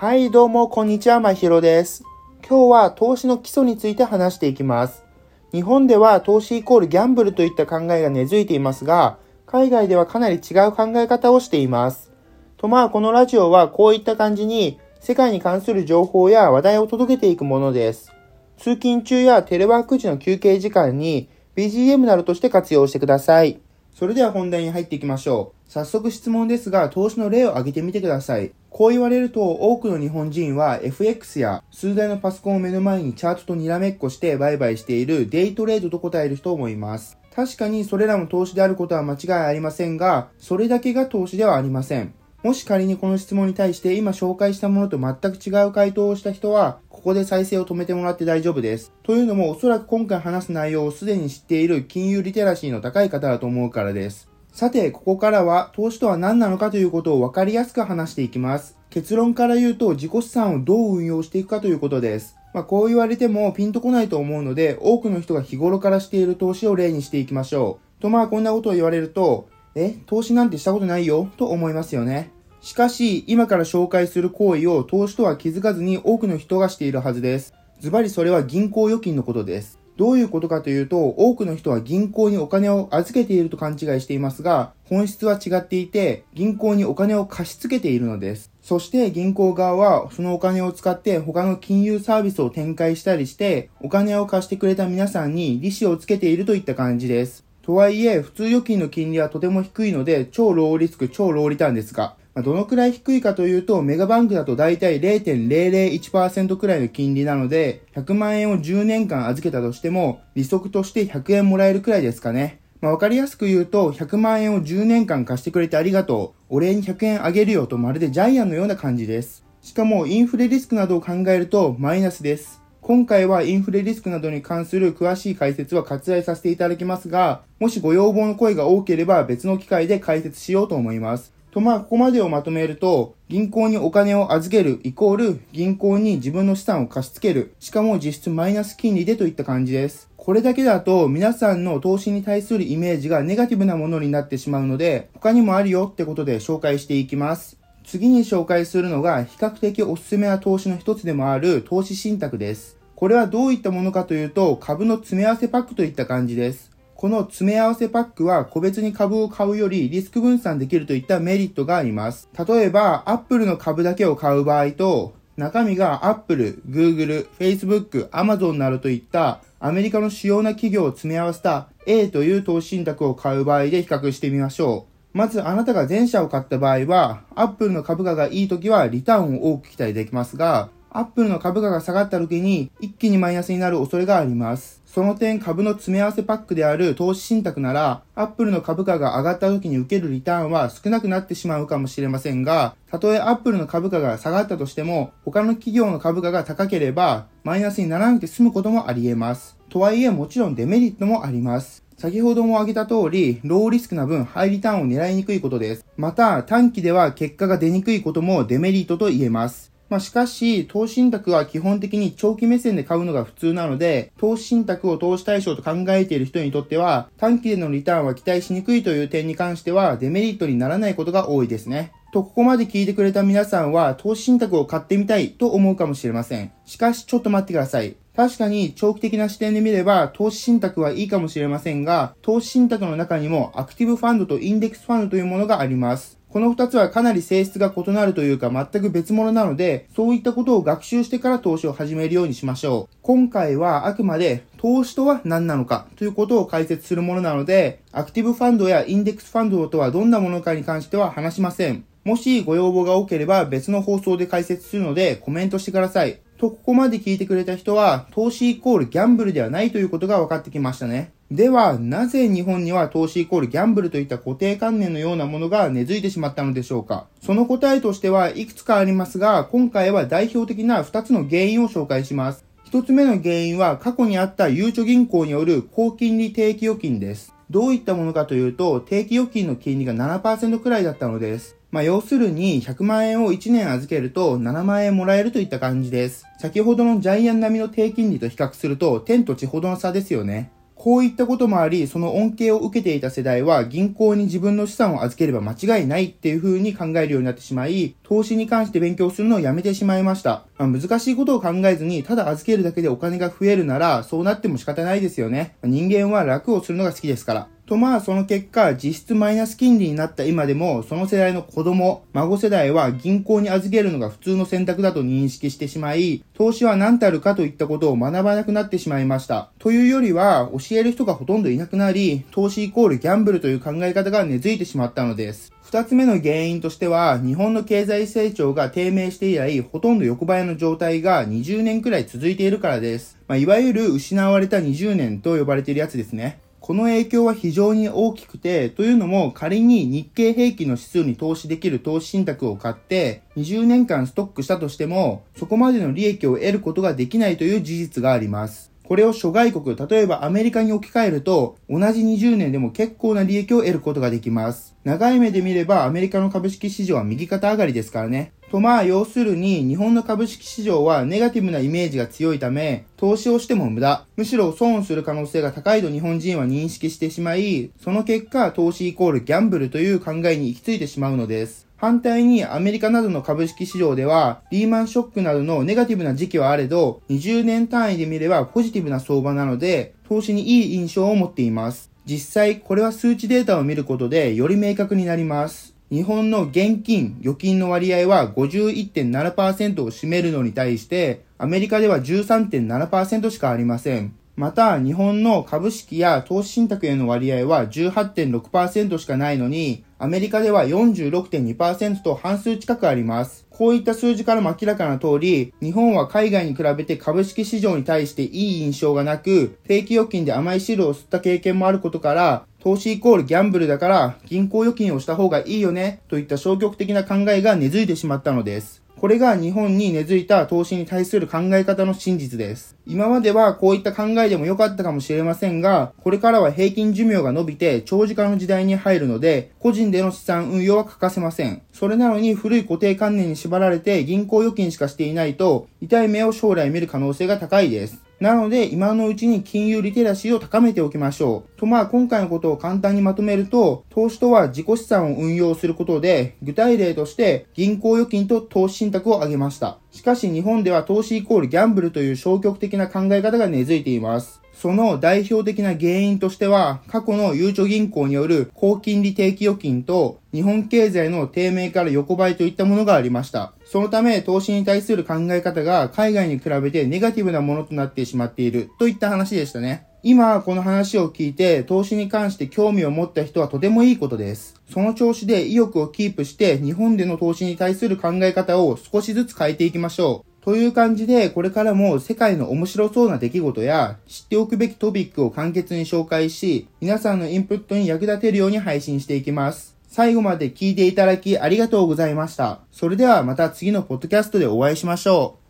はい、どうも、こんにちは、まひろです。今日は投資の基礎について話していきます。日本では投資イコールギャンブルといった考えが根付いていますが、海外ではかなり違う考え方をしています。とまあ、このラジオはこういった感じに、世界に関する情報や話題を届けていくものです。通勤中やテレワーク時の休憩時間に BGM などとして活用してください。それでは本題に入っていきましょう。早速質問ですが、投資の例を挙げてみてください。こう言われると多くの日本人は FX や数台のパソコンを目の前にチャートとにらめっこして売買しているデイトレードと答える人を思います。確かにそれらも投資であることは間違いありませんが、それだけが投資ではありません。もし仮にこの質問に対して今紹介したものと全く違う回答をした人は、ここで再生を止めてもらって大丈夫です。というのもおそらく今回話す内容をすでに知っている金融リテラシーの高い方だと思うからです。さて、ここからは投資とは何なのかということを分かりやすく話していきます。結論から言うと自己資産をどう運用していくかということです。まあ、こう言われてもピンとこないと思うので、多くの人が日頃からしている投資を例にしていきましょう。とまあこんなことを言われると、え、投資なんてしたことないよ？と思いますよね。しかし、今から紹介する行為を投資とは気づかずに多くの人がしているはずです。ズバリそれは銀行預金のことです。どういうことかというと、多くの人は銀行にお金を預けていると勘違いしていますが、本質は違っていて、銀行にお金を貸し付けているのです。そして銀行側はそのお金を使って他の金融サービスを展開したりして、お金を貸してくれた皆さんに利子をつけているといった感じです。とはいえ、普通預金の金利はとても低いので、超ローリスク、超ローリターンですが、どのくらい低いかというと、メガバンクだと大体0.001%くらいの金利なので、100万円を10年間預けたとしても、利息として100円もらえるくらいですかね。まあ、わかりやすく言うと、100万円を10年間貸してくれてありがとう。お礼に100円あげるよとまるでジャイアンのような感じです。しかも、インフレリスクなどを考えるとマイナスです。今回はインフレリスクなどに関する詳しい解説は割愛させていただきますが、もしご要望の声が多ければ別の機会で解説しようと思います。とまあ、ここまでをまとめると、銀行にお金を預けるイコール銀行に自分の資産を貸し付ける。しかも実質マイナス金利でといった感じです。これだけだと皆さんの投資に対するイメージがネガティブなものになってしまうので、他にもあるよってことで紹介していきます。次に紹介するのが比較的おすすめな投資の一つでもある投資信託です。これはどういったものかというと株の詰め合わせパックといった感じです。この詰め合わせパックは個別に株を買うよりリスク分散できるといったメリットがあります。例えば、アップルの株だけを買う場合と、中身が Apple、Google、Facebook、Amazon などといったアメリカの主要な企業を詰め合わせた A という投資信託を買う場合で比較してみましょう。まずあなたが前者を買った場合は、Apple の株価がいい時はリターンを多く期待できますが、アップルの株価が下がった時に一気にマイナスになる恐れがあります。その点株の詰め合わせパックである投資信託なら、アップルの株価が上がった時に受けるリターンは少なくなってしまうかもしれませんが、たとえアップルの株価が下がったとしても、他の企業の株価が高ければ、マイナスにならなくて済むこともあり得ます。とはいえもちろんデメリットもあります。先ほども挙げた通り、ローリスクな分、ハイリターンを狙いにくいことです。また、短期では結果が出にくいこともデメリットと言えます。まあ、しかし、投資信託は基本的に長期目線で買うのが普通なので、投資信託を投資対象と考えている人にとっては、短期でのリターンは期待しにくいという点に関しては、デメリットにならないことが多いですね。と、ここまで聞いてくれた皆さんは、投資信託を買ってみたいと思うかもしれません。しかし、ちょっと待ってください。確かに長期的な視点で見れば投資信託はいいかもしれませんが、投資信託の中にもアクティブファンドとインデックスファンドというものがあります。この二つはかなり性質が異なるというか全く別物なので、そういったことを学習してから投資を始めるようにしましょう。今回はあくまで投資とは何なのかということを解説するものなので、アクティブファンドやインデックスファンドとはどんなものかに関しては話しません。もしご要望が多ければ別の放送で解説するのでコメントしてください。と、ここまで聞いてくれた人は、投資イコールギャンブルではないということが分かってきましたね。では、なぜ日本には投資イコールギャンブルといった固定観念のようなものが根付いてしまったのでしょうか？その答えとしてはいくつかありますが、今回は代表的な2つの原因を紹介します。1つ目の原因は過去にあったゆうちょ銀行による高金利定期預金です。どういったものかというと、定期預金の金利が7%くらいだったのです。まあ、要するに100万円を1年預けると7万円もらえるといった感じです。先ほどのジャイアン並みの低金利と比較すると天と地ほどの差ですよね。こういったこともあり、その恩恵を受けていた世代は銀行に自分の資産を預ければ間違いないっていう風に考えるようになってしまい、投資に関して勉強するのをやめてしまいました。まあ、難しいことを考えずに、ただ預けるだけでお金が増えるなら、そうなっても仕方ないですよね。人間は楽をするのが好きですから。とまあその結果、実質マイナス金利になった今でも、その世代の子供、孫世代は銀行に預けるのが普通の選択だと認識してしまい、投資は何たるかといったことを学ばなくなってしまいました。というよりは、教える人がほとんどいなくなり、投資イコールギャンブルという考え方が根付いてしまったのです。二つ目の原因としては、日本の経済成長が低迷して以来、ほとんど横ばいの状態が20年くらい続いているからです。まあ、いわゆる失われた20年と呼ばれているやつですね。この影響は非常に大きくて、というのも仮に日経平均の指数に投資できる投資信託を買って20年間ストックしたとしても、そこまでの利益を得ることができないという事実があります。これを諸外国、例えばアメリカに置き換えると、同じ20年でも結構な利益を得ることができます。長い目で見ればアメリカの株式市場は右肩上がりですからね。とまあ要するに日本の株式市場はネガティブなイメージが強いため投資をしても無駄。むしろ損する可能性が高いと日本人は認識してしまいその結果投資イコールギャンブルという考えに行き着いてしまうのです。反対にアメリカなどの株式市場ではリーマンショックなどのネガティブな時期はあれど20年単位で見ればポジティブな相場なので投資にいい印象を持っています。実際これは数値データを見ることでより明確になります。日本の現金、預金の割合は51.7%を占めるのに対して、アメリカでは13.7%しかありません。また、日本の株式や投資信託への割合は18.6%しかないのに、アメリカでは46.2%と半数近くあります。こういった数字からも明らかな通り、日本は海外に比べて株式市場に対していい印象がなく、定期預金で甘い汁を吸った経験もあることから、投資イコールギャンブルだから銀行預金をした方がいいよねといった消極的な考えが根付いてしまったのです。これが日本に根付いた投資に対する考え方の真実です。今まではこういった考えでも良かったかもしれませんが、これからは平均寿命が伸びて長時間の時代に入るので、個人での資産運用は欠かせません。それなのに古い固定観念に縛られて銀行預金しかしていないと、痛い目を将来見る可能性が高いです。なので、今のうちに金融リテラシーを高めておきましょう。と、まあ、今回のことを簡単にまとめると、投資とは自己資産を運用することで、具体例として銀行預金と投資信託を挙げました。しかし日本では投資イコールギャンブルという消極的な考え方が根付いています。その代表的な原因としては、過去のゆうちょ銀行による高金利定期預金と、日本経済の低迷から横ばいといったものがありました。そのため、投資に対する考え方が海外に比べてネガティブなものとなってしまっているといった話でしたね。今、この話を聞いて、投資に関して興味を持った人はとてもいいことです。その調子で意欲をキープして、日本での投資に対する考え方を少しずつ変えていきましょう。という感じで、これからも世界の面白そうな出来事や知っておくべきトピックを簡潔に紹介し、皆さんのインプットに役立てるように配信していきます。最後まで聞いていただきありがとうございました。それではまた次のポッドキャストでお会いしましょう。